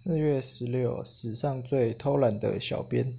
四月十六史上最偷懒的小编。